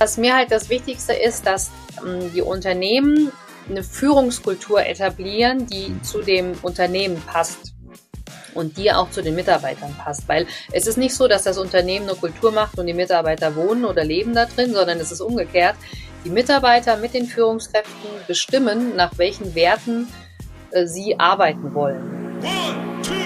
was mir halt das Wichtigste ist, dass ähm, die Unternehmen eine Führungskultur etablieren, die zu dem Unternehmen passt und die auch zu den Mitarbeitern passt. Weil es ist nicht so, dass das Unternehmen eine Kultur macht und die Mitarbeiter wohnen oder leben da drin, sondern es ist umgekehrt. Die Mitarbeiter mit den Führungskräften bestimmen, nach welchen Werten äh, sie arbeiten wollen. One,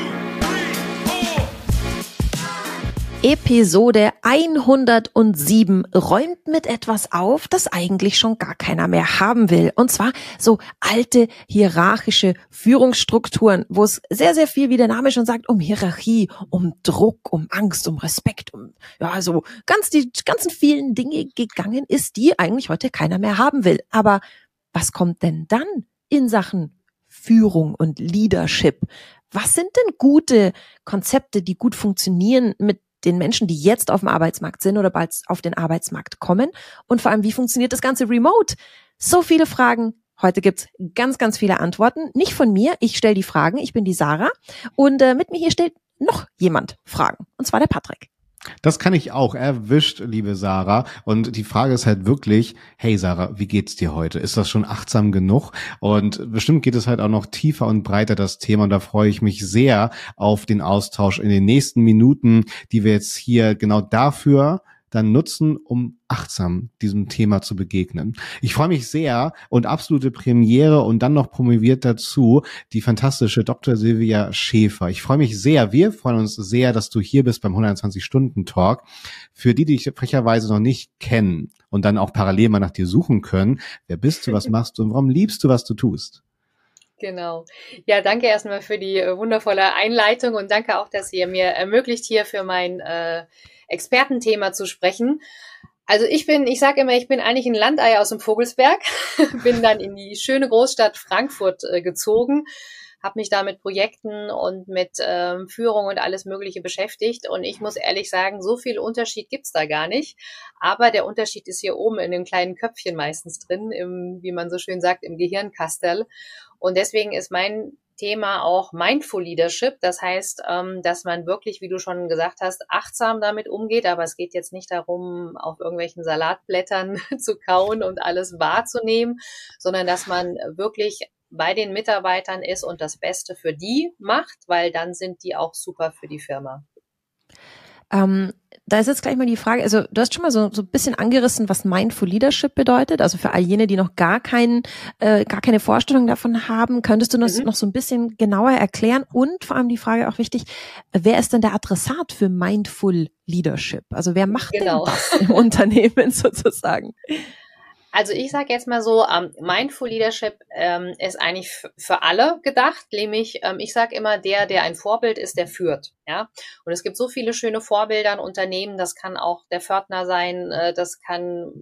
Episode 107 räumt mit etwas auf, das eigentlich schon gar keiner mehr haben will. Und zwar so alte hierarchische Führungsstrukturen, wo es sehr, sehr viel, wie der Name schon sagt, um Hierarchie, um Druck, um Angst, um Respekt, um, ja, so ganz die ganzen vielen Dinge gegangen ist, die eigentlich heute keiner mehr haben will. Aber was kommt denn dann in Sachen Führung und Leadership? Was sind denn gute Konzepte, die gut funktionieren mit den Menschen, die jetzt auf dem Arbeitsmarkt sind oder bald auf den Arbeitsmarkt kommen? Und vor allem, wie funktioniert das Ganze remote? So viele Fragen. Heute gibt's ganz, ganz viele Antworten. Nicht von mir, ich stelle die Fragen. Ich bin die Sarah. Und äh, mit mir hier stellt noch jemand Fragen. Und zwar der Patrick. Das kann ich auch. Erwischt, liebe Sarah. Und die Frage ist halt wirklich, hey Sarah, wie geht's dir heute? Ist das schon achtsam genug? Und bestimmt geht es halt auch noch tiefer und breiter das Thema. Und da freue ich mich sehr auf den Austausch in den nächsten Minuten, die wir jetzt hier genau dafür dann nutzen, um achtsam diesem Thema zu begegnen. Ich freue mich sehr und absolute Premiere und dann noch promoviert dazu die fantastische Dr. Silvia Schäfer. Ich freue mich sehr, wir freuen uns sehr, dass du hier bist beim 120-Stunden-Talk. Für die, die dich frecherweise noch nicht kennen und dann auch parallel mal nach dir suchen können, wer bist du, was machst du und warum liebst du, was du tust? Genau. Ja, danke erstmal für die äh, wundervolle Einleitung und danke auch, dass ihr mir ermöglicht, hier für mein äh, Expertenthema zu sprechen. Also ich bin, ich sage immer, ich bin eigentlich ein Landei aus dem Vogelsberg, bin dann in die schöne Großstadt Frankfurt äh, gezogen, habe mich da mit Projekten und mit ähm, Führung und alles Mögliche beschäftigt. Und ich muss ehrlich sagen, so viel Unterschied gibt's da gar nicht. Aber der Unterschied ist hier oben in dem kleinen Köpfchen meistens drin, im, wie man so schön sagt, im Gehirnkastel. Und deswegen ist mein Thema auch Mindful Leadership. Das heißt, ähm, dass man wirklich, wie du schon gesagt hast, achtsam damit umgeht. Aber es geht jetzt nicht darum, auf irgendwelchen Salatblättern zu kauen und alles wahrzunehmen, sondern dass man wirklich bei den Mitarbeitern ist und das Beste für die macht, weil dann sind die auch super für die Firma. Ähm, da ist jetzt gleich mal die Frage, also du hast schon mal so, so ein bisschen angerissen, was Mindful Leadership bedeutet. Also für all jene, die noch gar keinen, äh, gar keine Vorstellung davon haben, könntest du das mhm. noch so ein bisschen genauer erklären? Und vor allem die Frage auch wichtig, wer ist denn der Adressat für Mindful Leadership? Also wer macht genau. denn das im Unternehmen sozusagen? Also ich sage jetzt mal so, ähm, Mindful Leadership ähm, ist eigentlich für alle gedacht, nämlich ähm, ich sage immer, der, der ein Vorbild ist, der führt. Ja, und es gibt so viele schöne Vorbilder in Unternehmen. Das kann auch der Pförtner sein, äh, das kann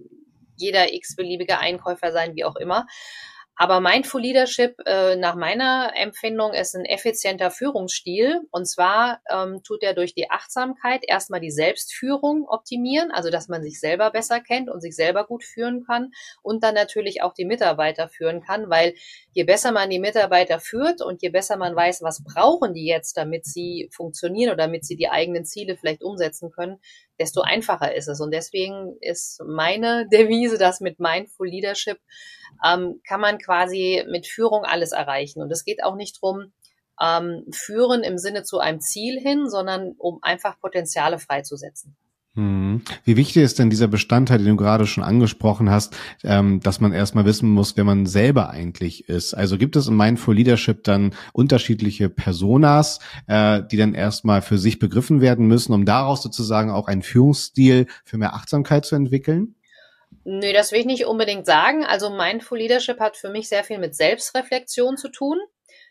jeder x-beliebige Einkäufer sein, wie auch immer. Aber Mindful Leadership äh, nach meiner Empfindung ist ein effizienter Führungsstil. Und zwar ähm, tut er durch die Achtsamkeit erstmal die Selbstführung optimieren, also dass man sich selber besser kennt und sich selber gut führen kann und dann natürlich auch die Mitarbeiter führen kann, weil je besser man die Mitarbeiter führt und je besser man weiß, was brauchen die jetzt, damit sie funktionieren oder damit sie die eigenen Ziele vielleicht umsetzen können, desto einfacher ist es. Und deswegen ist meine Devise, dass mit Mindful Leadership ähm, kann man quasi mit Führung alles erreichen. Und es geht auch nicht drum ähm, führen im Sinne zu einem Ziel hin, sondern um einfach Potenziale freizusetzen. Hm. Wie wichtig ist denn dieser Bestandteil, den du gerade schon angesprochen hast, ähm, dass man erstmal wissen muss, wer man selber eigentlich ist? Also gibt es in Mindful Leadership dann unterschiedliche Personas, äh, die dann erstmal für sich begriffen werden müssen, um daraus sozusagen auch einen Führungsstil für mehr Achtsamkeit zu entwickeln? Nö, das will ich nicht unbedingt sagen. Also Mindful Leadership hat für mich sehr viel mit Selbstreflexion zu tun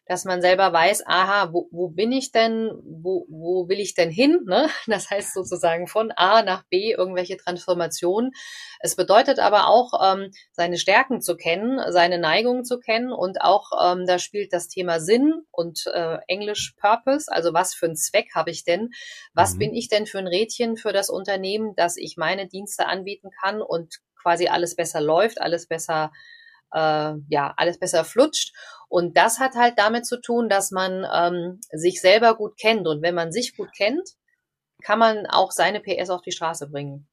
dass man selber weiß, aha, wo, wo bin ich denn, wo, wo will ich denn hin? Ne? Das heißt sozusagen von A nach B irgendwelche Transformationen. Es bedeutet aber auch, ähm, seine Stärken zu kennen, seine Neigungen zu kennen und auch ähm, da spielt das Thema Sinn und äh, Englisch Purpose, also was für einen Zweck habe ich denn? Was mhm. bin ich denn für ein Rädchen für das Unternehmen, dass ich meine Dienste anbieten kann und quasi alles besser läuft, alles besser äh, ja, alles besser flutscht. Und das hat halt damit zu tun, dass man ähm, sich selber gut kennt. Und wenn man sich gut kennt, kann man auch seine PS auf die Straße bringen.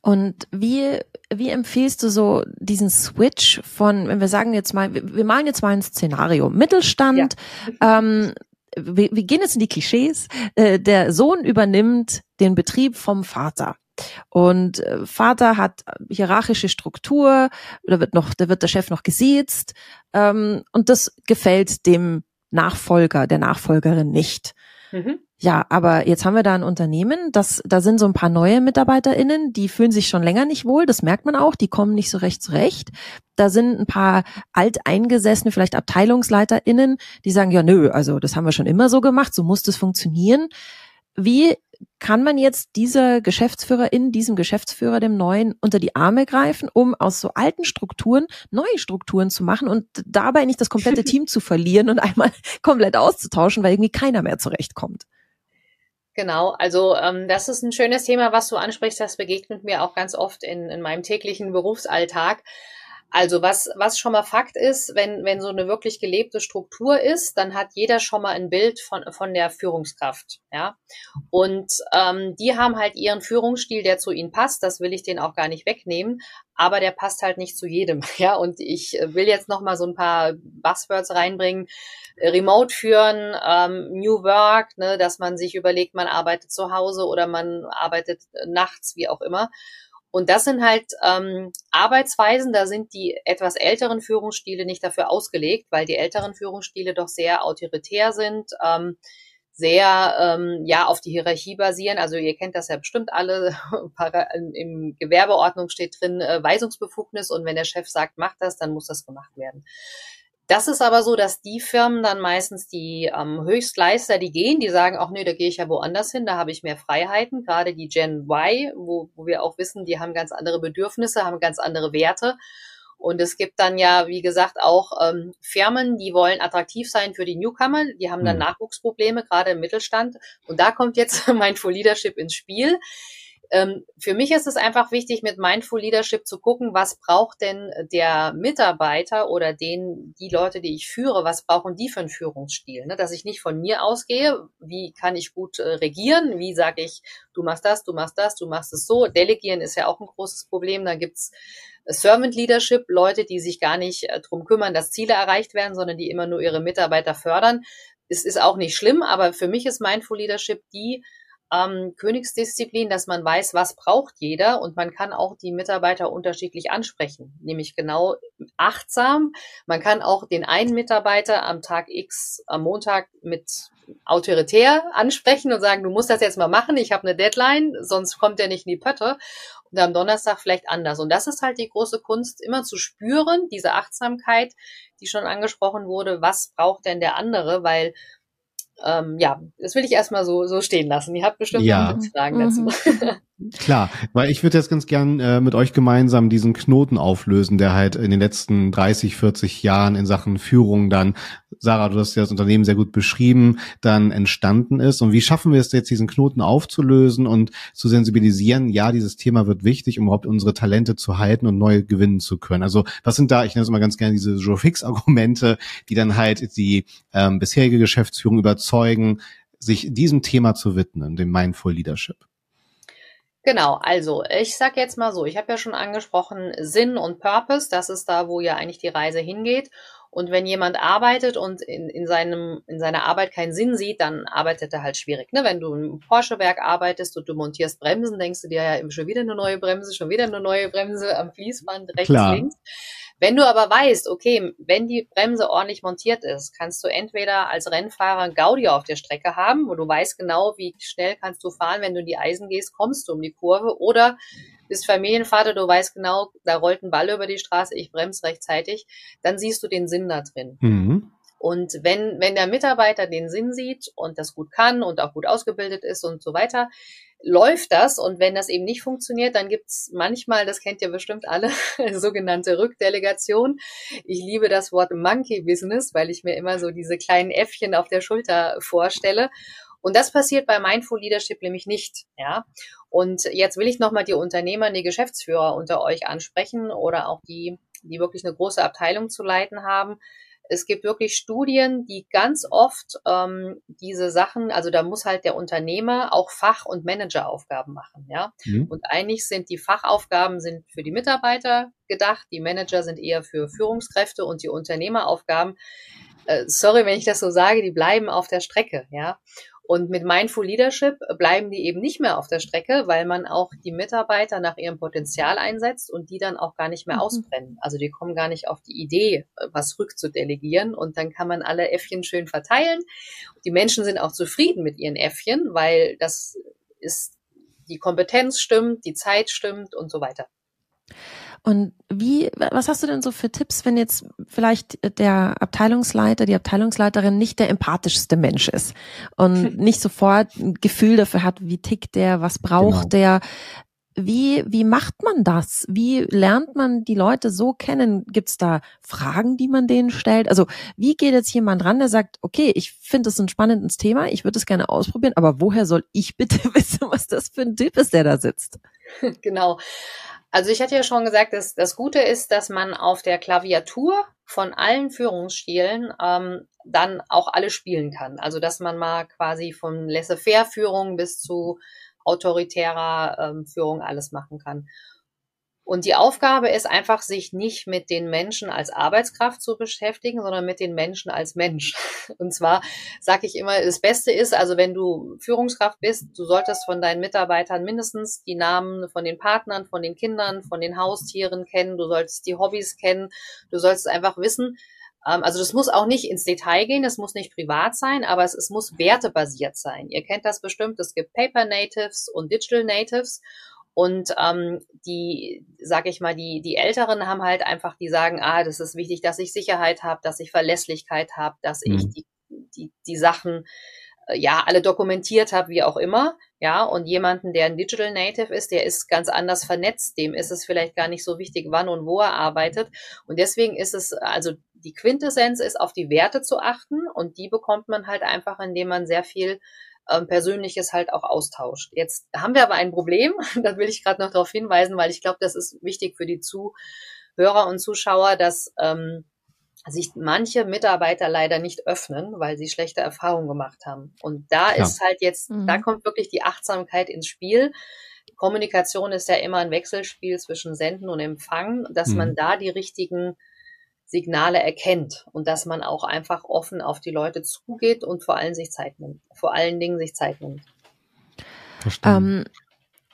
Und wie, wie empfiehlst du so diesen Switch von, wenn wir sagen jetzt mal, wir, malen jetzt mal ein Szenario, Mittelstand, ja. ähm, wir, wir gehen jetzt in die Klischees, äh, der Sohn übernimmt den Betrieb vom Vater. Und äh, Vater hat hierarchische Struktur, da wird noch, da wird der Chef noch gesiezt, ähm, und das gefällt dem Nachfolger, der Nachfolgerin nicht. Mhm. Ja, aber jetzt haben wir da ein Unternehmen, das, da sind so ein paar neue MitarbeiterInnen, die fühlen sich schon länger nicht wohl, das merkt man auch, die kommen nicht so recht zurecht. Da sind ein paar alteingesessene, vielleicht AbteilungsleiterInnen, die sagen, ja, nö, also das haben wir schon immer so gemacht, so muss das funktionieren. Wie kann man jetzt dieser Geschäftsführerin, diesem Geschäftsführer, dem neuen, unter die Arme greifen, um aus so alten Strukturen neue Strukturen zu machen und dabei nicht das komplette Team zu verlieren und einmal komplett auszutauschen, weil irgendwie keiner mehr zurechtkommt? Genau, also ähm, das ist ein schönes Thema, was du ansprichst. Das begegnet mir auch ganz oft in, in meinem täglichen Berufsalltag. Also was, was schon mal Fakt ist, wenn, wenn so eine wirklich gelebte Struktur ist, dann hat jeder schon mal ein Bild von, von der Führungskraft. Ja? Und ähm, die haben halt ihren Führungsstil, der zu ihnen passt. Das will ich denen auch gar nicht wegnehmen. Aber der passt halt nicht zu jedem. Ja? Und ich will jetzt noch mal so ein paar Buzzwords reinbringen. Remote führen, ähm, New Work, ne, dass man sich überlegt, man arbeitet zu Hause oder man arbeitet nachts, wie auch immer. Und das sind halt ähm, Arbeitsweisen, da sind die etwas älteren Führungsstile nicht dafür ausgelegt, weil die älteren Führungsstile doch sehr autoritär sind, ähm, sehr ähm, ja auf die Hierarchie basieren. Also ihr kennt das ja bestimmt alle. Im Gewerbeordnung steht drin äh, Weisungsbefugnis und wenn der Chef sagt, mach das, dann muss das gemacht werden. Das ist aber so, dass die Firmen dann meistens die ähm, Höchstleister, die gehen, die sagen auch, nee, da gehe ich ja woanders hin, da habe ich mehr Freiheiten. Gerade die Gen Y, wo, wo wir auch wissen, die haben ganz andere Bedürfnisse, haben ganz andere Werte. Und es gibt dann ja, wie gesagt, auch ähm, Firmen, die wollen attraktiv sein für die Newcomer, die haben dann mhm. Nachwuchsprobleme, gerade im Mittelstand. Und da kommt jetzt Mindful Leadership ins Spiel. Ähm, für mich ist es einfach wichtig, mit Mindful Leadership zu gucken, was braucht denn der Mitarbeiter oder den, die Leute, die ich führe, was brauchen die für einen Führungsstil? Ne? Dass ich nicht von mir ausgehe, wie kann ich gut äh, regieren, wie sage ich, du machst das, du machst das, du machst es so. Delegieren ist ja auch ein großes Problem. Da gibt's Servant Leadership, Leute, die sich gar nicht äh, drum kümmern, dass Ziele erreicht werden, sondern die immer nur ihre Mitarbeiter fördern. Es ist auch nicht schlimm, aber für mich ist Mindful Leadership die ähm, Königsdisziplin, dass man weiß, was braucht jeder und man kann auch die Mitarbeiter unterschiedlich ansprechen, nämlich genau achtsam. Man kann auch den einen Mitarbeiter am Tag X, am Montag mit autoritär ansprechen und sagen, du musst das jetzt mal machen, ich habe eine Deadline, sonst kommt er nicht in die Pötte. Und am Donnerstag vielleicht anders. Und das ist halt die große Kunst, immer zu spüren, diese Achtsamkeit, die schon angesprochen wurde, was braucht denn der andere, weil ähm, ja, das will ich erstmal so, so stehen lassen. Ihr habt bestimmt ja. noch Fragen dazu. Klar, weil ich würde jetzt ganz gern äh, mit euch gemeinsam diesen Knoten auflösen, der halt in den letzten 30, 40 Jahren in Sachen Führung dann, Sarah, du hast ja das Unternehmen sehr gut beschrieben, dann entstanden ist. Und wie schaffen wir es jetzt, diesen Knoten aufzulösen und zu sensibilisieren? Ja, dieses Thema wird wichtig, um überhaupt unsere Talente zu halten und neue gewinnen zu können. Also was sind da, ich nenne es immer ganz gerne diese Joe Fix-Argumente, die dann halt die ähm, bisherige Geschäftsführung überzeugen, sich diesem Thema zu widmen, dem Mindful Leadership? Genau, also ich sag jetzt mal so, ich habe ja schon angesprochen, Sinn und Purpose, das ist da, wo ja eigentlich die Reise hingeht. Und wenn jemand arbeitet und in, in, seinem, in seiner Arbeit keinen Sinn sieht, dann arbeitet er halt schwierig. Ne? Wenn du im Porsche-Werk arbeitest und du montierst Bremsen, denkst du dir ja schon wieder eine neue Bremse, schon wieder eine neue Bremse am Fließband, rechts, Klar. links. Wenn du aber weißt, okay, wenn die Bremse ordentlich montiert ist, kannst du entweder als Rennfahrer Gaudi auf der Strecke haben, wo du weißt genau, wie schnell kannst du fahren, wenn du in die Eisen gehst, kommst du um die Kurve, oder bist Familienvater, du weißt genau, da rollt ein Ball über die Straße, ich bremse rechtzeitig, dann siehst du den Sinn da drin. Mhm. Und wenn, wenn der Mitarbeiter den Sinn sieht und das gut kann und auch gut ausgebildet ist und so weiter, läuft das und wenn das eben nicht funktioniert, dann gibt's manchmal, das kennt ihr bestimmt alle, sogenannte Rückdelegation. Ich liebe das Wort Monkey Business, weil ich mir immer so diese kleinen Äffchen auf der Schulter vorstelle. Und das passiert bei Mindful Leadership nämlich nicht, ja. Und jetzt will ich nochmal die Unternehmer, die Geschäftsführer unter euch ansprechen oder auch die, die wirklich eine große Abteilung zu leiten haben es gibt wirklich Studien, die ganz oft ähm, diese Sachen, also da muss halt der Unternehmer auch Fach- und Manageraufgaben machen, ja. Mhm. Und eigentlich sind die Fachaufgaben sind für die Mitarbeiter gedacht, die Manager sind eher für Führungskräfte und die Unternehmeraufgaben, äh, sorry, wenn ich das so sage, die bleiben auf der Strecke, ja. Und mit Mindful Leadership bleiben die eben nicht mehr auf der Strecke, weil man auch die Mitarbeiter nach ihrem Potenzial einsetzt und die dann auch gar nicht mehr mhm. ausbrennen. Also die kommen gar nicht auf die Idee, was rückzudelegieren und dann kann man alle Äffchen schön verteilen. Die Menschen sind auch zufrieden mit ihren Äffchen, weil das ist, die Kompetenz stimmt, die Zeit stimmt und so weiter. Und wie, was hast du denn so für Tipps, wenn jetzt vielleicht der Abteilungsleiter, die Abteilungsleiterin nicht der empathischste Mensch ist und nicht sofort ein Gefühl dafür hat, wie tickt der, was braucht genau. der? Wie, wie macht man das? Wie lernt man die Leute so kennen? Gibt es da Fragen, die man denen stellt? Also wie geht jetzt jemand ran, der sagt, okay, ich finde das ein spannendes Thema, ich würde es gerne ausprobieren, aber woher soll ich bitte wissen, was das für ein Typ ist, der da sitzt? Genau. Also ich hatte ja schon gesagt, dass das Gute ist, dass man auf der Klaviatur von allen Führungsstilen ähm, dann auch alle spielen kann. Also dass man mal quasi von Laissez-faire-Führung bis zu autoritärer ähm, Führung alles machen kann. Und die Aufgabe ist einfach, sich nicht mit den Menschen als Arbeitskraft zu beschäftigen, sondern mit den Menschen als Mensch. Und zwar sage ich immer, das Beste ist, also wenn du Führungskraft bist, du solltest von deinen Mitarbeitern mindestens die Namen von den Partnern, von den Kindern, von den Haustieren kennen, du solltest die Hobbys kennen, du solltest einfach wissen, ähm, also das muss auch nicht ins Detail gehen, das muss nicht privat sein, aber es, es muss wertebasiert sein. Ihr kennt das bestimmt, es gibt Paper Natives und Digital Natives und ähm, die, sag ich mal, die, die Älteren haben halt einfach, die sagen, ah, das ist wichtig, dass ich Sicherheit habe, dass ich Verlässlichkeit habe, dass mhm. ich die, die, die Sachen äh, ja alle dokumentiert habe, wie auch immer. Ja, und jemanden, der ein Digital Native ist, der ist ganz anders vernetzt, dem ist es vielleicht gar nicht so wichtig, wann und wo er arbeitet. Und deswegen ist es, also die Quintessenz ist, auf die Werte zu achten und die bekommt man halt einfach, indem man sehr viel ähm, Persönliches halt auch austauscht. Jetzt haben wir aber ein Problem, da will ich gerade noch darauf hinweisen, weil ich glaube, das ist wichtig für die Zuhörer und Zuschauer, dass ähm, sich manche Mitarbeiter leider nicht öffnen, weil sie schlechte Erfahrungen gemacht haben. Und da ja. ist halt jetzt, mhm. da kommt wirklich die Achtsamkeit ins Spiel. Kommunikation ist ja immer ein Wechselspiel zwischen Senden und Empfangen, dass mhm. man da die richtigen Signale erkennt und dass man auch einfach offen auf die Leute zugeht und vor allem sich Zeit nimmt. Vor allen Dingen sich Zeit nimmt. Ähm,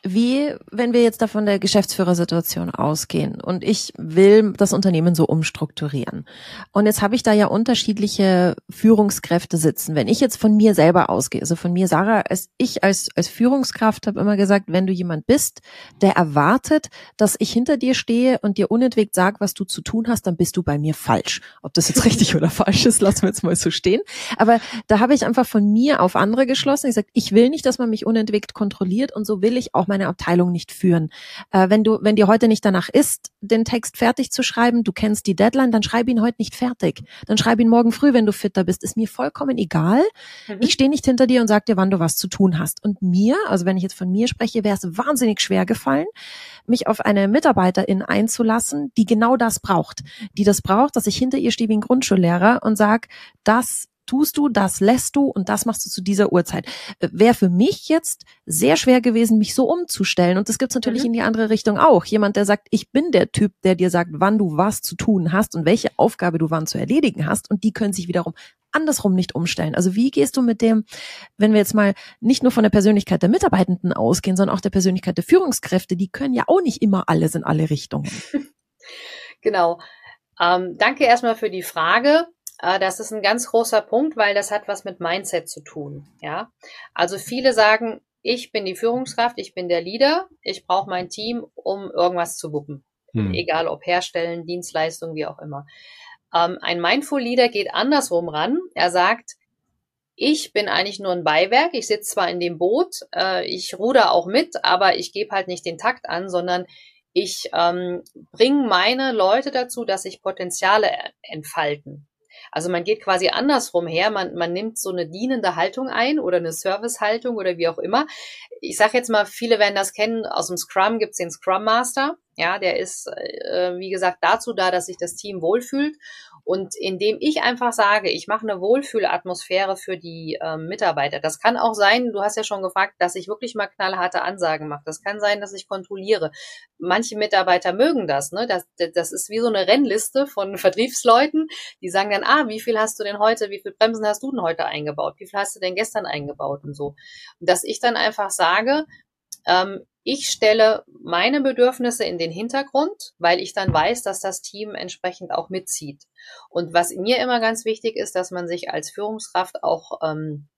wie, wenn wir jetzt da von der Geschäftsführersituation ausgehen und ich will das Unternehmen so umstrukturieren. Und jetzt habe ich da ja unterschiedliche Führungskräfte sitzen. Wenn ich jetzt von mir selber ausgehe, also von mir, Sarah, als ich als, als Führungskraft habe immer gesagt, wenn du jemand bist, der erwartet, dass ich hinter dir stehe und dir unentwegt sage, was du zu tun hast, dann bist du bei mir falsch. Ob das jetzt richtig oder falsch ist, lassen wir jetzt mal so stehen. Aber da habe ich einfach von mir auf andere geschlossen. Ich sage, ich will nicht, dass man mich unentwegt kontrolliert und so will ich auch meine Abteilung nicht führen. Äh, wenn du, wenn dir heute nicht danach ist, den Text fertig zu schreiben, du kennst die Deadline, dann schreib ihn heute nicht fertig. Dann schreib ihn morgen früh, wenn du fitter bist. Ist mir vollkommen egal. Mhm. Ich stehe nicht hinter dir und sag dir, wann du was zu tun hast. Und mir, also wenn ich jetzt von mir spreche, wäre es wahnsinnig schwer gefallen, mich auf eine Mitarbeiterin einzulassen, die genau das braucht. Die das braucht, dass ich hinter ihr stehe wie ein Grundschullehrer und sag, das tust du, das lässt du und das machst du zu dieser Uhrzeit. Äh, Wäre für mich jetzt sehr schwer gewesen, mich so umzustellen. Und das gibt's natürlich mhm. in die andere Richtung auch. Jemand, der sagt, ich bin der Typ, der dir sagt, wann du was zu tun hast und welche Aufgabe du wann zu erledigen hast. Und die können sich wiederum andersrum nicht umstellen. Also wie gehst du mit dem, wenn wir jetzt mal nicht nur von der Persönlichkeit der Mitarbeitenden ausgehen, sondern auch der Persönlichkeit der Führungskräfte, die können ja auch nicht immer alles in alle Richtungen. Genau. Ähm, danke erstmal für die Frage. Äh, das ist ein ganz großer Punkt, weil das hat was mit Mindset zu tun. Ja, also viele sagen, ich bin die Führungskraft, ich bin der Leader, ich brauche mein Team, um irgendwas zu wuppen. Hm. Egal ob Herstellen, Dienstleistung, wie auch immer. Ähm, ein Mindful Leader geht andersrum ran. Er sagt, ich bin eigentlich nur ein Beiwerk. Ich sitze zwar in dem Boot, äh, ich ruder auch mit, aber ich gebe halt nicht den Takt an, sondern ich ähm, bringe meine Leute dazu, dass sich Potenziale entfalten. Also man geht quasi andersrum her, man, man nimmt so eine dienende Haltung ein oder eine Servicehaltung oder wie auch immer. Ich sage jetzt mal, viele werden das kennen, aus dem Scrum gibt's den Scrum Master. Ja, der ist, äh, wie gesagt, dazu da, dass sich das Team wohlfühlt. Und indem ich einfach sage, ich mache eine Wohlfühlatmosphäre für die ähm, Mitarbeiter. Das kann auch sein, du hast ja schon gefragt, dass ich wirklich mal knallharte Ansagen mache. Das kann sein, dass ich kontrolliere. Manche Mitarbeiter mögen das. Ne? Das, das ist wie so eine Rennliste von Vertriebsleuten, die sagen dann, ah, wie viel hast du denn heute, wie viel Bremsen hast du denn heute eingebaut? Wie viel hast du denn gestern eingebaut und so? Und dass ich dann einfach sage, ähm, ich stelle meine Bedürfnisse in den Hintergrund, weil ich dann weiß, dass das Team entsprechend auch mitzieht. Und was mir immer ganz wichtig ist, dass man sich als Führungskraft auch ähm,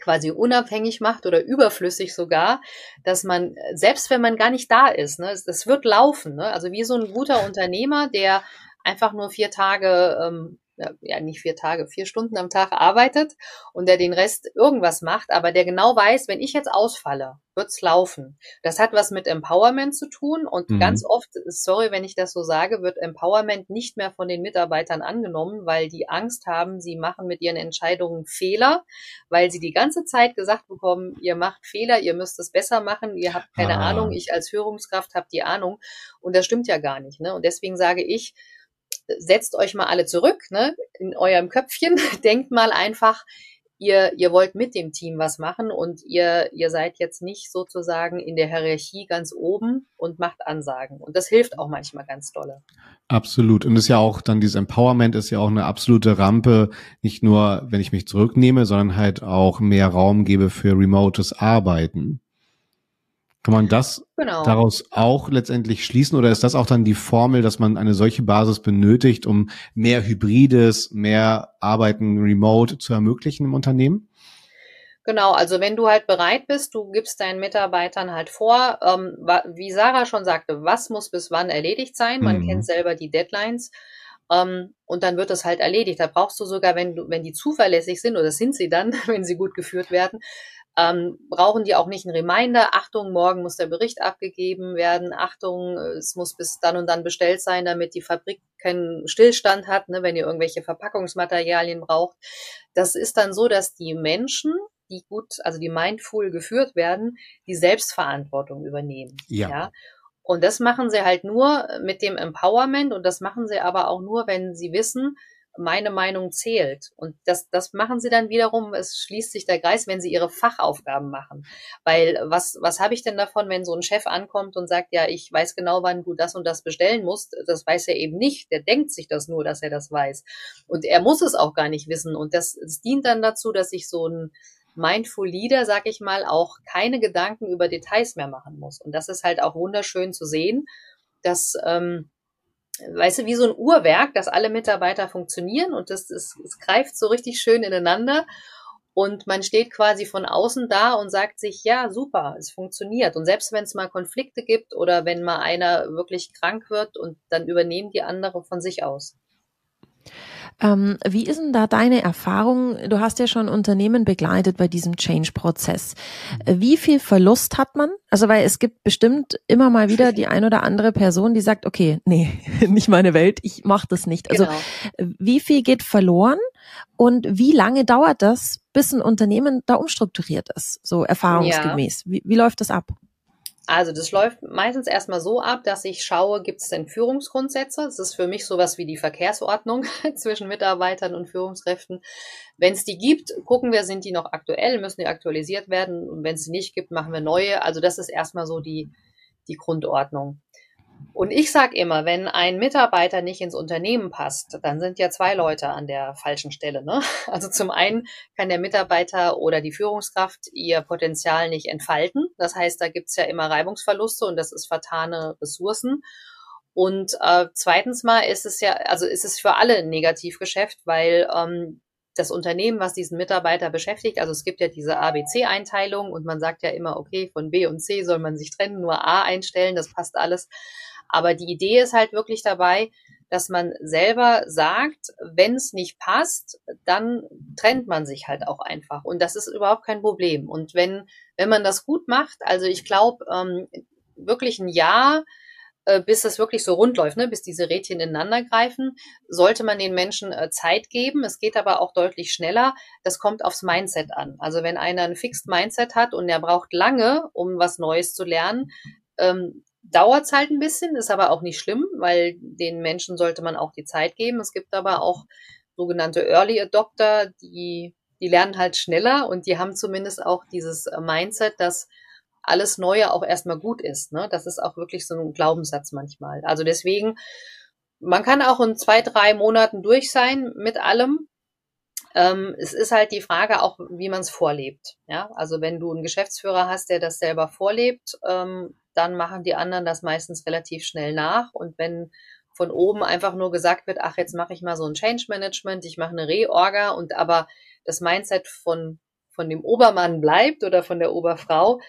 quasi unabhängig macht oder überflüssig sogar, dass man, selbst wenn man gar nicht da ist, ne, es, wird laufen. Ne? Also wie so ein guter Unternehmer, der einfach nur vier Tage ähm, ja nicht vier Tage, vier Stunden am Tag arbeitet und der den Rest irgendwas macht, aber der genau weiß, wenn ich jetzt ausfalle, wird's laufen. Das hat was mit Empowerment zu tun und mhm. ganz oft, sorry, wenn ich das so sage, wird Empowerment nicht mehr von den Mitarbeitern angenommen, weil die Angst haben, sie machen mit ihren Entscheidungen Fehler, weil sie die ganze Zeit gesagt bekommen, ihr macht Fehler, ihr müsst es besser machen, ihr habt keine ah. Ahnung, ich als Führungskraft habe die Ahnung und das stimmt ja gar nicht. Ne? Und deswegen sage ich, setzt euch mal alle zurück, ne, in eurem Köpfchen, denkt mal einfach, ihr, ihr wollt mit dem Team was machen und ihr, ihr seid jetzt nicht sozusagen in der Hierarchie ganz oben und macht Ansagen. Und das hilft auch manchmal ganz dolle. Absolut. Und ist ja auch dann dieses Empowerment ist ja auch eine absolute Rampe, nicht nur, wenn ich mich zurücknehme, sondern halt auch mehr Raum gebe für remotes Arbeiten. Kann man das genau. daraus auch letztendlich schließen oder ist das auch dann die Formel, dass man eine solche Basis benötigt, um mehr Hybrides, mehr Arbeiten remote zu ermöglichen im Unternehmen? Genau, also wenn du halt bereit bist, du gibst deinen Mitarbeitern halt vor, ähm, wie Sarah schon sagte, was muss bis wann erledigt sein. Man mhm. kennt selber die Deadlines. Ähm, und dann wird das halt erledigt. Da brauchst du sogar, wenn du, wenn die zuverlässig sind, oder sind sie dann, wenn sie gut geführt werden, ähm, brauchen die auch nicht einen Reminder. Achtung, morgen muss der Bericht abgegeben werden. Achtung, es muss bis dann und dann bestellt sein, damit die Fabrik keinen Stillstand hat, ne, wenn ihr irgendwelche Verpackungsmaterialien braucht. Das ist dann so, dass die Menschen, die gut, also die mindful geführt werden, die Selbstverantwortung übernehmen. Ja. ja? Und das machen sie halt nur mit dem Empowerment und das machen sie aber auch nur, wenn sie wissen, meine Meinung zählt. Und das, das machen sie dann wiederum, es schließt sich der Kreis, wenn sie ihre Fachaufgaben machen. Weil was, was habe ich denn davon, wenn so ein Chef ankommt und sagt, ja, ich weiß genau, wann du das und das bestellen musst? Das weiß er eben nicht. Der denkt sich das nur, dass er das weiß. Und er muss es auch gar nicht wissen. Und das, das dient dann dazu, dass ich so ein Mindful Leader, sag ich mal, auch keine Gedanken über Details mehr machen muss. Und das ist halt auch wunderschön zu sehen, dass ähm, weißt du, wie so ein Uhrwerk, dass alle Mitarbeiter funktionieren und das, das, es greift so richtig schön ineinander. Und man steht quasi von außen da und sagt sich, ja, super, es funktioniert. Und selbst wenn es mal Konflikte gibt oder wenn mal einer wirklich krank wird und dann übernehmen die andere von sich aus. Ähm, wie ist denn da deine Erfahrung? Du hast ja schon Unternehmen begleitet bei diesem Change-Prozess. Wie viel Verlust hat man? Also weil es gibt bestimmt immer mal wieder die ein oder andere Person, die sagt, okay, nee, nicht meine Welt, ich mache das nicht. Also genau. wie viel geht verloren und wie lange dauert das, bis ein Unternehmen da umstrukturiert ist, so erfahrungsgemäß? Ja. Wie, wie läuft das ab? Also das läuft meistens erstmal so ab, dass ich schaue, gibt es denn Führungsgrundsätze? Das ist für mich sowas wie die Verkehrsordnung zwischen Mitarbeitern und Führungskräften. Wenn es die gibt, gucken wir, sind die noch aktuell, müssen die aktualisiert werden. Und wenn es sie nicht gibt, machen wir neue. Also das ist erstmal so die, die Grundordnung. Und ich sage immer, wenn ein Mitarbeiter nicht ins Unternehmen passt, dann sind ja zwei Leute an der falschen Stelle. Ne? Also zum einen kann der Mitarbeiter oder die Führungskraft ihr Potenzial nicht entfalten. Das heißt, da gibt's ja immer Reibungsverluste und das ist vertane Ressourcen. Und äh, zweitens mal ist es ja, also ist es für alle ein Negativgeschäft, weil ähm, das Unternehmen, was diesen Mitarbeiter beschäftigt, also es gibt ja diese ABC-Einteilung und man sagt ja immer, okay, von B und C soll man sich trennen, nur A einstellen, das passt alles. Aber die Idee ist halt wirklich dabei, dass man selber sagt, wenn es nicht passt, dann trennt man sich halt auch einfach. Und das ist überhaupt kein Problem. Und wenn, wenn man das gut macht, also ich glaube, ähm, wirklich ein Jahr, bis das wirklich so rund läuft, ne, bis diese Rädchen ineinander greifen, sollte man den Menschen äh, Zeit geben. Es geht aber auch deutlich schneller. Das kommt aufs Mindset an. Also wenn einer ein Fixed Mindset hat und er braucht lange, um was Neues zu lernen, ähm, dauert es halt ein bisschen, ist aber auch nicht schlimm, weil den Menschen sollte man auch die Zeit geben. Es gibt aber auch sogenannte Early Adopter, die, die lernen halt schneller und die haben zumindest auch dieses Mindset, dass alles Neue auch erstmal gut ist. Ne? Das ist auch wirklich so ein Glaubenssatz manchmal. Also deswegen, man kann auch in zwei, drei Monaten durch sein mit allem. Ähm, es ist halt die Frage auch, wie man es vorlebt. Ja, also wenn du einen Geschäftsführer hast, der das selber vorlebt, ähm, dann machen die anderen das meistens relativ schnell nach. Und wenn von oben einfach nur gesagt wird, ach, jetzt mache ich mal so ein Change Management, ich mache eine Reorga und aber das Mindset von, von dem Obermann bleibt oder von der Oberfrau,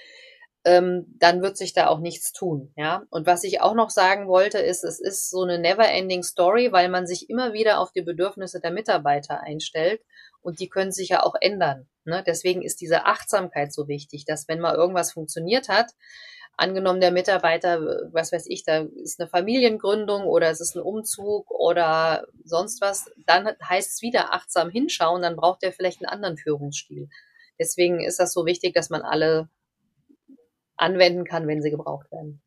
ähm, dann wird sich da auch nichts tun. Ja. Und was ich auch noch sagen wollte, ist, es ist so eine never-ending Story, weil man sich immer wieder auf die Bedürfnisse der Mitarbeiter einstellt und die können sich ja auch ändern. Ne? Deswegen ist diese Achtsamkeit so wichtig, dass wenn mal irgendwas funktioniert hat, angenommen der Mitarbeiter, was weiß ich, da ist eine Familiengründung oder es ist ein Umzug oder sonst was, dann heißt es wieder achtsam hinschauen, dann braucht er vielleicht einen anderen Führungsstil. Deswegen ist das so wichtig, dass man alle anwenden kann, wenn sie gebraucht werden.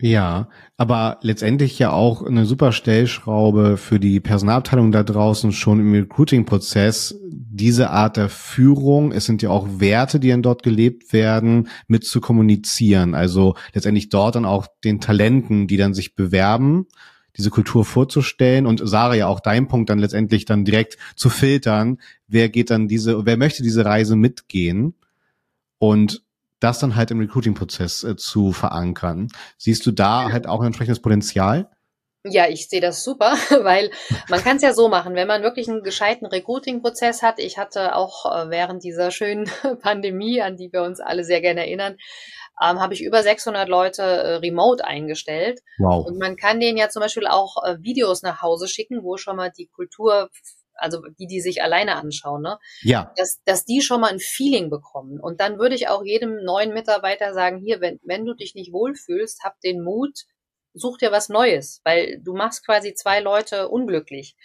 Ja, aber letztendlich ja auch eine super Stellschraube für die Personalabteilung da draußen schon im Recruiting-Prozess, diese Art der Führung, es sind ja auch Werte, die dann dort gelebt werden, mit zu kommunizieren. Also letztendlich dort dann auch den Talenten, die dann sich bewerben, diese Kultur vorzustellen und Sarah ja auch dein Punkt dann letztendlich dann direkt zu filtern, wer geht dann diese, wer möchte diese Reise mitgehen und das dann halt im Recruiting-Prozess äh, zu verankern. Siehst du da halt auch ein entsprechendes Potenzial? Ja, ich sehe das super, weil man kann es ja so machen, wenn man wirklich einen gescheiten Recruiting-Prozess hat. Ich hatte auch äh, während dieser schönen Pandemie, an die wir uns alle sehr gerne erinnern, ähm, habe ich über 600 Leute äh, remote eingestellt. Wow. Und man kann denen ja zum Beispiel auch äh, Videos nach Hause schicken, wo schon mal die Kultur also die, die sich alleine anschauen, ne? Ja. Dass, dass die schon mal ein Feeling bekommen. Und dann würde ich auch jedem neuen Mitarbeiter sagen, hier, wenn, wenn du dich nicht wohlfühlst, hab den Mut, such dir was Neues, weil du machst quasi zwei Leute unglücklich.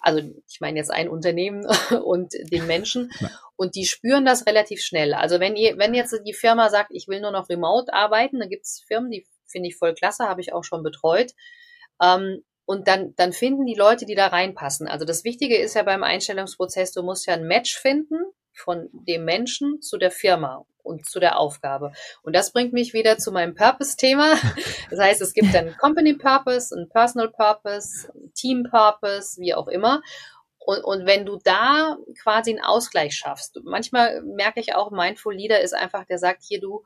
Also ich meine jetzt ein Unternehmen und den Menschen und die spüren das relativ schnell. Also wenn ihr, wenn jetzt die Firma sagt, ich will nur noch remote arbeiten, dann gibt es Firmen, die finde ich voll klasse, habe ich auch schon betreut. Ähm, und dann, dann finden die Leute, die da reinpassen. Also das Wichtige ist ja beim Einstellungsprozess, du musst ja ein Match finden von dem Menschen zu der Firma und zu der Aufgabe. Und das bringt mich wieder zu meinem Purpose-Thema. Das heißt, es gibt dann Company Purpose, ein Personal Purpose, Team Purpose, wie auch immer. Und, und wenn du da quasi einen Ausgleich schaffst, manchmal merke ich auch, Mindful Leader ist einfach, der sagt hier, du,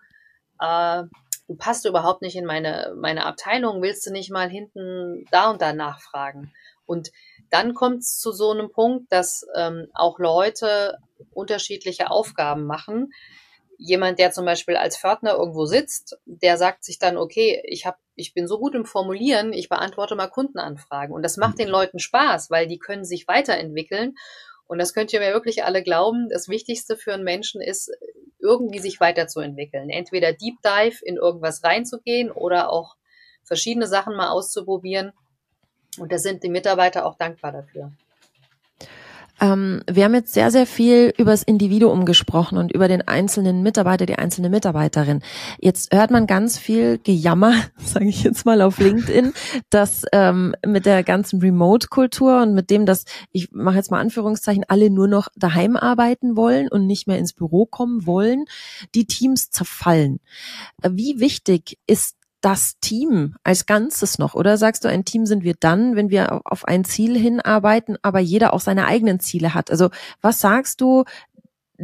äh, du passt überhaupt nicht in meine, meine Abteilung, willst du nicht mal hinten da und da nachfragen? Und dann kommt es zu so einem Punkt, dass ähm, auch Leute unterschiedliche Aufgaben machen. Jemand, der zum Beispiel als Pförtner irgendwo sitzt, der sagt sich dann, okay, ich hab, ich bin so gut im Formulieren, ich beantworte mal Kundenanfragen. Und das macht den Leuten Spaß, weil die können sich weiterentwickeln. Und das könnt ihr mir wirklich alle glauben. Das Wichtigste für einen Menschen ist, irgendwie sich weiterzuentwickeln. Entweder Deep Dive in irgendwas reinzugehen oder auch verschiedene Sachen mal auszuprobieren. Und da sind die Mitarbeiter auch dankbar dafür. Ähm, wir haben jetzt sehr, sehr viel über das Individuum gesprochen und über den einzelnen Mitarbeiter, die einzelne Mitarbeiterin. Jetzt hört man ganz viel Gejammer, sage ich jetzt mal auf LinkedIn, dass ähm, mit der ganzen Remote-Kultur und mit dem, dass ich mache jetzt mal Anführungszeichen, alle nur noch daheim arbeiten wollen und nicht mehr ins Büro kommen wollen, die Teams zerfallen. Wie wichtig ist das Team als Ganzes noch? Oder sagst du, ein Team sind wir dann, wenn wir auf ein Ziel hinarbeiten, aber jeder auch seine eigenen Ziele hat? Also was sagst du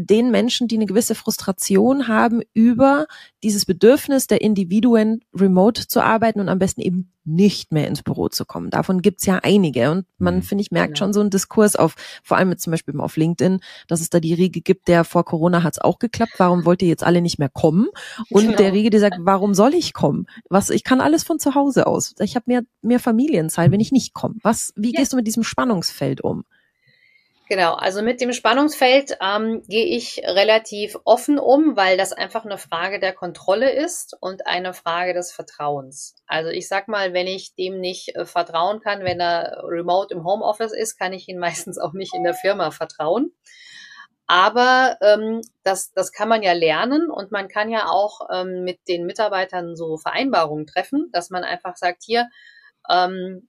den Menschen, die eine gewisse Frustration haben über dieses Bedürfnis der Individuen, remote zu arbeiten und am besten eben nicht mehr ins Büro zu kommen. Davon gibt's ja einige. Und man, mhm. finde ich, merkt genau. schon so einen Diskurs auf, vor allem mit zum Beispiel auf LinkedIn, dass es da die Riege gibt, der vor Corona hat's auch geklappt. Warum wollt ihr jetzt alle nicht mehr kommen? Und genau. der Riege, der sagt, warum soll ich kommen? Was, ich kann alles von zu Hause aus. Ich habe mehr, mehr Familienzeit, wenn ich nicht komme. Was, wie ja. gehst du mit diesem Spannungsfeld um? Genau, also mit dem Spannungsfeld ähm, gehe ich relativ offen um, weil das einfach eine Frage der Kontrolle ist und eine Frage des Vertrauens. Also ich sag mal, wenn ich dem nicht äh, vertrauen kann, wenn er remote im Homeoffice ist, kann ich ihn meistens auch nicht in der Firma vertrauen. Aber ähm, das, das kann man ja lernen und man kann ja auch ähm, mit den Mitarbeitern so Vereinbarungen treffen, dass man einfach sagt, hier, ähm,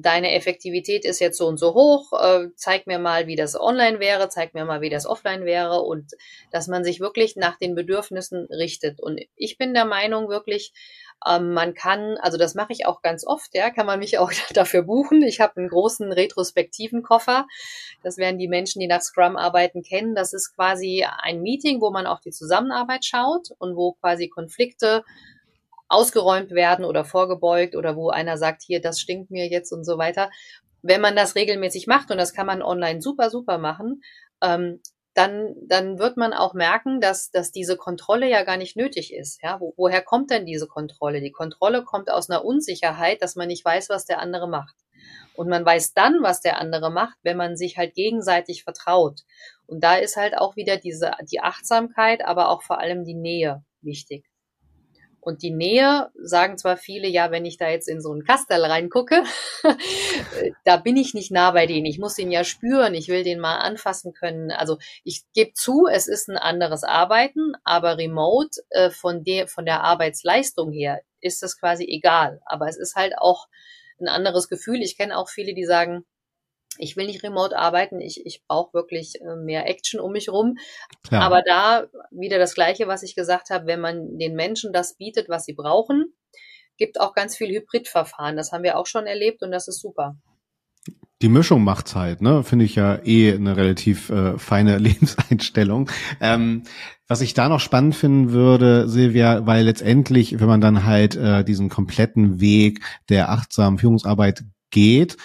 deine Effektivität ist jetzt so und so hoch, äh, zeig mir mal, wie das online wäre, zeig mir mal, wie das offline wäre und dass man sich wirklich nach den Bedürfnissen richtet. Und ich bin der Meinung wirklich, ähm, man kann, also das mache ich auch ganz oft, ja, kann man mich auch dafür buchen. Ich habe einen großen retrospektiven Koffer. Das werden die Menschen, die nach Scrum arbeiten, kennen. Das ist quasi ein Meeting, wo man auf die Zusammenarbeit schaut und wo quasi Konflikte ausgeräumt werden oder vorgebeugt oder wo einer sagt, hier, das stinkt mir jetzt und so weiter. Wenn man das regelmäßig macht, und das kann man online super, super machen, ähm, dann, dann wird man auch merken, dass, dass diese Kontrolle ja gar nicht nötig ist. Ja, Wo, woher kommt denn diese Kontrolle? Die Kontrolle kommt aus einer Unsicherheit, dass man nicht weiß, was der andere macht. Und man weiß dann, was der andere macht, wenn man sich halt gegenseitig vertraut. Und da ist halt auch wieder diese, die Achtsamkeit, aber auch vor allem die Nähe wichtig. Und die Nähe sagen zwar viele, ja, wenn ich da jetzt in so ein Kastel reingucke, da bin ich nicht nah bei denen. Ich muss ihn ja spüren, ich will den mal anfassen können. Also ich gebe zu, es ist ein anderes Arbeiten, aber remote äh, von der von der Arbeitsleistung her ist das quasi egal. Aber es ist halt auch ein anderes Gefühl. Ich kenne auch viele, die sagen, ich will nicht remote arbeiten, ich, ich brauche wirklich äh, mehr Action um mich rum. Klar. Aber da wieder das Gleiche, was ich gesagt habe, wenn man den Menschen das bietet, was sie brauchen, gibt auch ganz viel Hybridverfahren. Das haben wir auch schon erlebt und das ist super. Die Mischung macht's halt, ne? Finde ich ja eh eine relativ äh, feine Lebenseinstellung. Ähm, was ich da noch spannend finden würde, Silvia, weil letztendlich, wenn man dann halt äh, diesen kompletten Weg der achtsamen Führungsarbeit geht,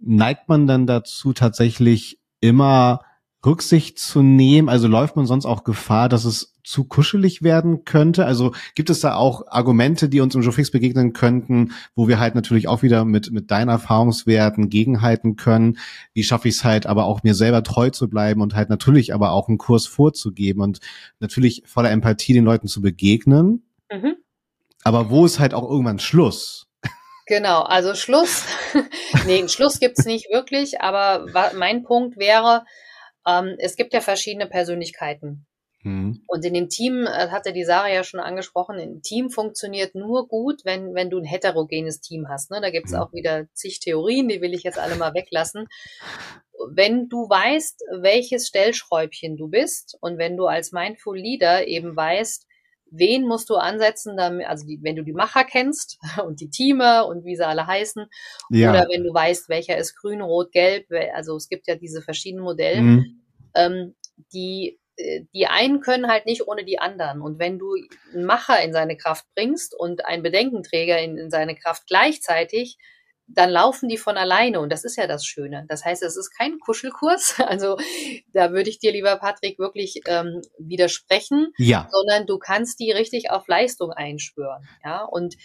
neigt man dann dazu tatsächlich immer Rücksicht zu nehmen? Also läuft man sonst auch Gefahr, dass es zu kuschelig werden könnte? Also gibt es da auch Argumente, die uns im Showfix begegnen könnten, wo wir halt natürlich auch wieder mit, mit deinen Erfahrungswerten gegenhalten können? Wie schaffe ich es halt aber auch mir selber treu zu bleiben und halt natürlich aber auch einen Kurs vorzugeben und natürlich voller Empathie den Leuten zu begegnen? Mhm. Aber wo ist halt auch irgendwann Schluss? Genau, also Schluss. nee, einen Schluss gibt's nicht wirklich, aber mein Punkt wäre, ähm, es gibt ja verschiedene Persönlichkeiten. Mhm. Und in dem Team, äh, hatte die Sarah ja schon angesprochen, ein Team funktioniert nur gut, wenn, wenn du ein heterogenes Team hast. Ne? Da gibt's mhm. auch wieder zig Theorien, die will ich jetzt alle mal weglassen. Wenn du weißt, welches Stellschräubchen du bist und wenn du als Mindful Leader eben weißt, wen musst du ansetzen, damit, also die, wenn du die Macher kennst und die Teamer und wie sie alle heißen, ja. oder wenn du weißt, welcher ist grün, rot, gelb, also es gibt ja diese verschiedenen Modelle, mhm. ähm, die äh, die einen können halt nicht ohne die anderen. Und wenn du einen Macher in seine Kraft bringst und einen Bedenkenträger in, in seine Kraft gleichzeitig, dann laufen die von alleine und das ist ja das Schöne. Das heißt, es ist kein Kuschelkurs. Also da würde ich dir, lieber Patrick, wirklich ähm, widersprechen, ja. sondern du kannst die richtig auf Leistung einschwören. Ja, und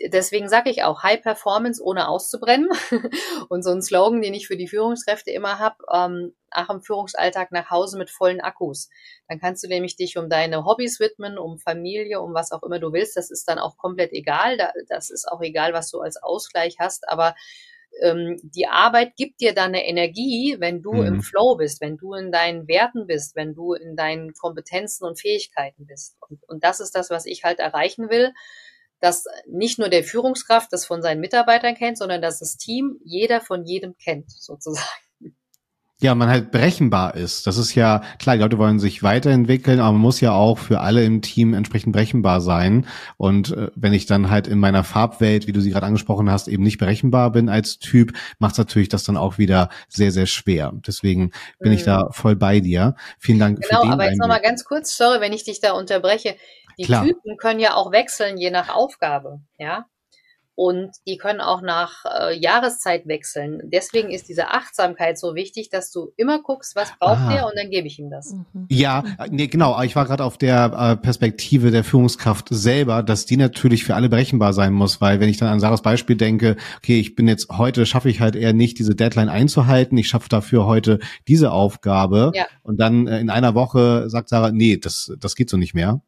deswegen sage ich auch High Performance ohne auszubrennen. und so ein Slogan, den ich für die Führungskräfte immer habe, ähm, ach im Führungsalltag nach Hause mit vollen Akkus. Dann kannst du nämlich dich um deine Hobbys widmen, um Familie, um was auch immer du willst. Das ist dann auch komplett egal. Das ist auch egal, was du als Ausgleich hast. Aber ähm, die Arbeit gibt dir dann eine Energie, wenn du mhm. im Flow bist, wenn du in deinen Werten bist, wenn du in deinen Kompetenzen und Fähigkeiten bist. Und, und das ist das, was ich halt erreichen will dass nicht nur der Führungskraft das von seinen Mitarbeitern kennt, sondern dass das Team jeder von jedem kennt, sozusagen. Ja, man halt berechenbar ist. Das ist ja, klar, die Leute wollen sich weiterentwickeln, aber man muss ja auch für alle im Team entsprechend berechenbar sein. Und äh, wenn ich dann halt in meiner Farbwelt, wie du sie gerade angesprochen hast, eben nicht berechenbar bin als Typ, macht natürlich das dann auch wieder sehr, sehr schwer. Deswegen bin mhm. ich da voll bei dir. Vielen Dank genau, für den aber jetzt nochmal ganz kurz, sorry, wenn ich dich da unterbreche. Die Klar. Typen können ja auch wechseln, je nach Aufgabe, ja. Und die können auch nach äh, Jahreszeit wechseln. Deswegen ist diese Achtsamkeit so wichtig, dass du immer guckst, was braucht ah. der und dann gebe ich ihm das. Mhm. Ja, nee, genau. Ich war gerade auf der äh, Perspektive der Führungskraft selber, dass die natürlich für alle berechenbar sein muss, weil wenn ich dann an Sarahs Beispiel denke, okay, ich bin jetzt heute schaffe ich halt eher nicht diese Deadline einzuhalten, ich schaffe dafür heute diese Aufgabe ja. und dann äh, in einer Woche sagt Sarah, nee, das das geht so nicht mehr.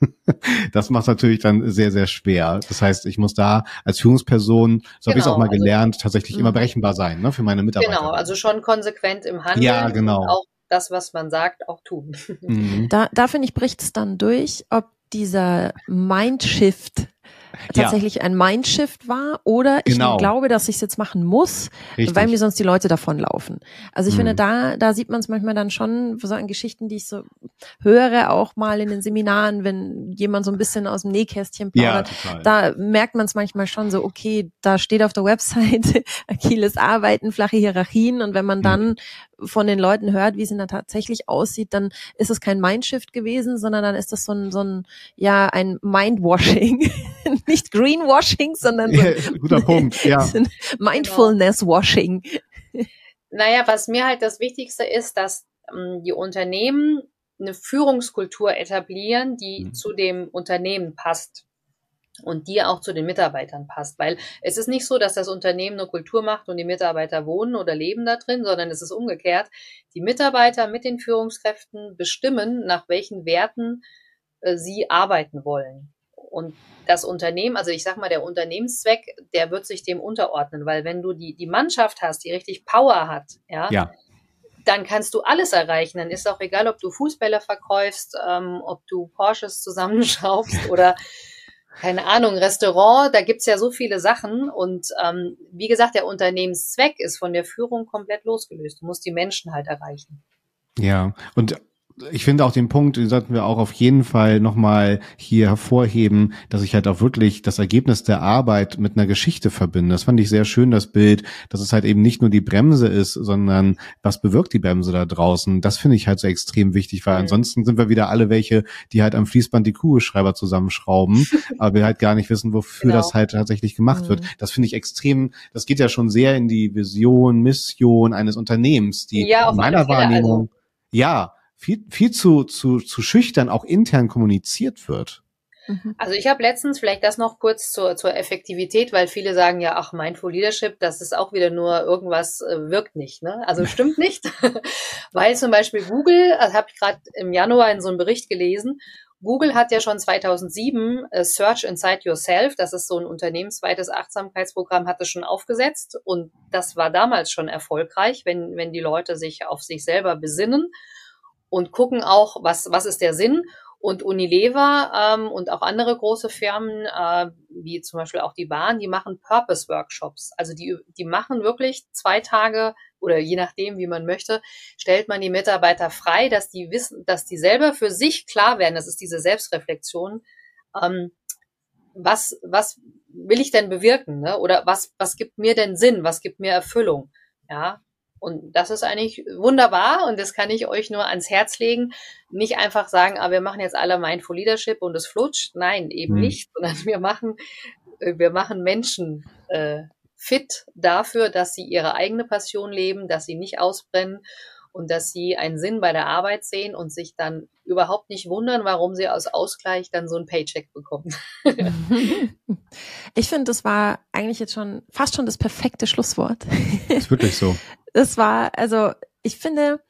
das macht natürlich dann sehr, sehr schwer. Das heißt, ich muss da als Führungsperson, so genau, habe ich es auch mal also, gelernt, tatsächlich immer mhm. berechenbar sein ne, für meine Mitarbeiter. Genau, also schon konsequent im Handeln. Ja, genau. auch das, was man sagt, auch tun. Mhm. Da, da finde ich, bricht es dann durch, ob dieser Mindshift tatsächlich ja. ein Mindshift war oder genau. ich glaube, dass ich es jetzt machen muss, Richtig. weil mir sonst die Leute davonlaufen. Also ich mhm. finde, da, da sieht man es manchmal dann schon, so an Geschichten, die ich so höre, auch mal in den Seminaren, wenn jemand so ein bisschen aus dem Nähkästchen plaudert, ja, da merkt man es manchmal schon so, okay, da steht auf der Website agiles Arbeiten, flache Hierarchien und wenn man dann mhm von den Leuten hört, wie es da tatsächlich aussieht, dann ist es kein Mindshift gewesen, sondern dann ist das so ein, so ein ja, ein Mindwashing. Nicht Greenwashing, sondern so ein, guter Punkt, ja. Mindfulness-Washing. Naja, was mir halt das Wichtigste ist, dass ähm, die Unternehmen eine Führungskultur etablieren, die mhm. zu dem Unternehmen passt und die auch zu den Mitarbeitern passt. Weil es ist nicht so, dass das Unternehmen eine Kultur macht und die Mitarbeiter wohnen oder leben da drin, sondern es ist umgekehrt. Die Mitarbeiter mit den Führungskräften bestimmen, nach welchen Werten äh, sie arbeiten wollen. Und das Unternehmen, also ich sag mal, der Unternehmenszweck, der wird sich dem unterordnen, weil wenn du die, die Mannschaft hast, die richtig Power hat, ja, ja. dann kannst du alles erreichen. Dann ist auch egal, ob du Fußbälle verkaufst, ähm, ob du Porsches zusammenschraubst oder keine Ahnung, Restaurant, da gibt's ja so viele Sachen. Und ähm, wie gesagt, der Unternehmenszweck ist von der Führung komplett losgelöst. Du musst die Menschen halt erreichen. Ja, und ich finde auch den Punkt, den sollten wir auch auf jeden Fall nochmal hier hervorheben, dass ich halt auch wirklich das Ergebnis der Arbeit mit einer Geschichte verbinde. Das fand ich sehr schön, das Bild, dass es halt eben nicht nur die Bremse ist, sondern was bewirkt die Bremse da draußen. Das finde ich halt so extrem wichtig, weil mhm. ansonsten sind wir wieder alle welche, die halt am Fließband die Kugelschreiber zusammenschrauben, aber wir halt gar nicht wissen, wofür genau. das halt tatsächlich gemacht mhm. wird. Das finde ich extrem, das geht ja schon sehr in die Vision, Mission eines Unternehmens, die ja, in meiner Wahrnehmung, also. ja, viel, viel zu, zu, zu schüchtern auch intern kommuniziert wird. Mhm. Also ich habe letztens vielleicht das noch kurz zur, zur Effektivität, weil viele sagen ja, ach, Mindful Leadership, das ist auch wieder nur irgendwas, äh, wirkt nicht. Ne? Also stimmt nicht, weil zum Beispiel Google, also habe ich gerade im Januar in so einem Bericht gelesen, Google hat ja schon 2007 äh, Search Inside Yourself, das ist so ein unternehmensweites Achtsamkeitsprogramm, hat es schon aufgesetzt und das war damals schon erfolgreich, wenn, wenn die Leute sich auf sich selber besinnen und gucken auch, was, was ist der Sinn. Und Unilever ähm, und auch andere große Firmen, äh, wie zum Beispiel auch die Bahn, die machen Purpose-Workshops. Also die, die machen wirklich zwei Tage oder je nachdem, wie man möchte, stellt man die Mitarbeiter frei, dass die wissen, dass die selber für sich klar werden, das ist diese Selbstreflexion, ähm, was, was will ich denn bewirken, ne? oder was, was gibt mir denn Sinn, was gibt mir Erfüllung, ja, und das ist eigentlich wunderbar und das kann ich euch nur ans Herz legen. Nicht einfach sagen, ah, wir machen jetzt alle Mindful Leadership und es flutscht. Nein, eben mhm. nicht, sondern wir machen, äh, wir machen Menschen äh, fit dafür, dass sie ihre eigene Passion leben, dass sie nicht ausbrennen und dass sie einen Sinn bei der Arbeit sehen und sich dann überhaupt nicht wundern, warum sie aus Ausgleich dann so ein Paycheck bekommen. ich finde, das war eigentlich jetzt schon fast schon das perfekte Schlusswort. ist wirklich so. Das war, also ich finde,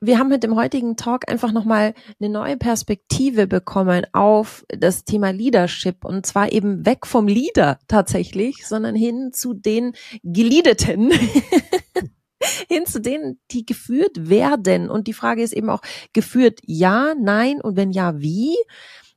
wir haben mit dem heutigen Talk einfach nochmal eine neue Perspektive bekommen auf das Thema Leadership und zwar eben weg vom Leader tatsächlich, sondern hin zu den Geliedeten. hin zu denen, die geführt werden. Und die Frage ist eben auch, geführt ja, nein und wenn ja, wie?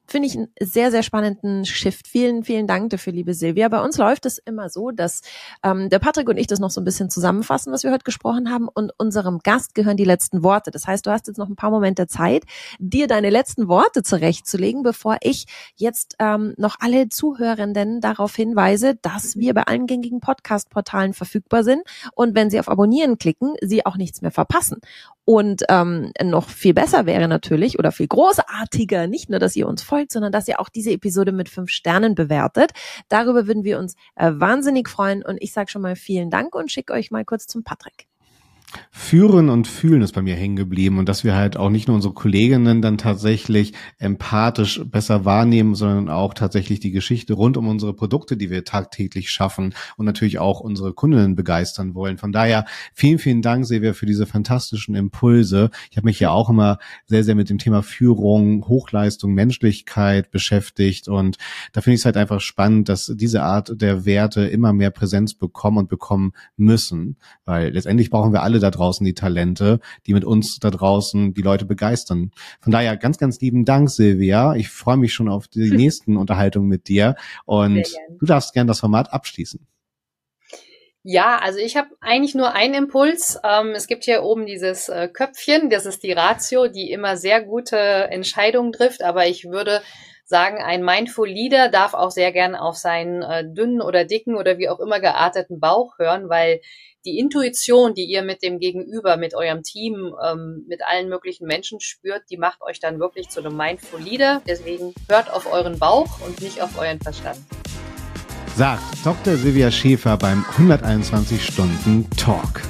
Finde ich einen sehr, sehr spannenden Shift. Vielen, vielen Dank dafür, liebe Silvia. Bei uns läuft es immer so, dass ähm, der Patrick und ich das noch so ein bisschen zusammenfassen, was wir heute gesprochen haben. Und unserem Gast gehören die letzten Worte. Das heißt, du hast jetzt noch ein paar Momente Zeit, dir deine letzten Worte zurechtzulegen, bevor ich jetzt ähm, noch alle Zuhörenden darauf hinweise, dass wir bei allen gängigen Podcast-Portalen verfügbar sind. Und wenn sie auf Abonnieren klicken, sie auch nichts mehr verpassen. Und ähm, noch viel besser wäre natürlich oder viel großartiger, nicht nur, dass ihr uns folgt, sondern dass ihr auch diese Episode mit fünf Sternen bewertet. Darüber würden wir uns äh, wahnsinnig freuen. Und ich sage schon mal vielen Dank und schicke euch mal kurz zum Patrick. Führen und Fühlen ist bei mir hängen geblieben und dass wir halt auch nicht nur unsere Kolleginnen dann tatsächlich empathisch besser wahrnehmen, sondern auch tatsächlich die Geschichte rund um unsere Produkte, die wir tagtäglich schaffen und natürlich auch unsere Kundinnen begeistern wollen. Von daher vielen, vielen Dank, Silvia, für diese fantastischen Impulse. Ich habe mich ja auch immer sehr, sehr mit dem Thema Führung, Hochleistung, Menschlichkeit beschäftigt und da finde ich es halt einfach spannend, dass diese Art der Werte immer mehr Präsenz bekommen und bekommen müssen, weil letztendlich brauchen wir alle da draußen die Talente, die mit uns da draußen die Leute begeistern. Von daher ganz, ganz lieben Dank, Silvia. Ich freue mich schon auf die nächsten Unterhaltungen mit dir und du darfst gern das Format abschließen. Ja, also ich habe eigentlich nur einen Impuls. Ähm, es gibt hier oben dieses äh, Köpfchen, das ist die Ratio, die immer sehr gute Entscheidungen trifft, aber ich würde sagen, ein Mindful Leader darf auch sehr gern auf seinen äh, dünnen oder dicken oder wie auch immer gearteten Bauch hören, weil die Intuition, die ihr mit dem Gegenüber, mit eurem Team, ähm, mit allen möglichen Menschen spürt, die macht euch dann wirklich zu einem Mindful Leader. Deswegen hört auf euren Bauch und nicht auf euren Verstand sagt Dr. Silvia Schäfer beim 121 Stunden Talk.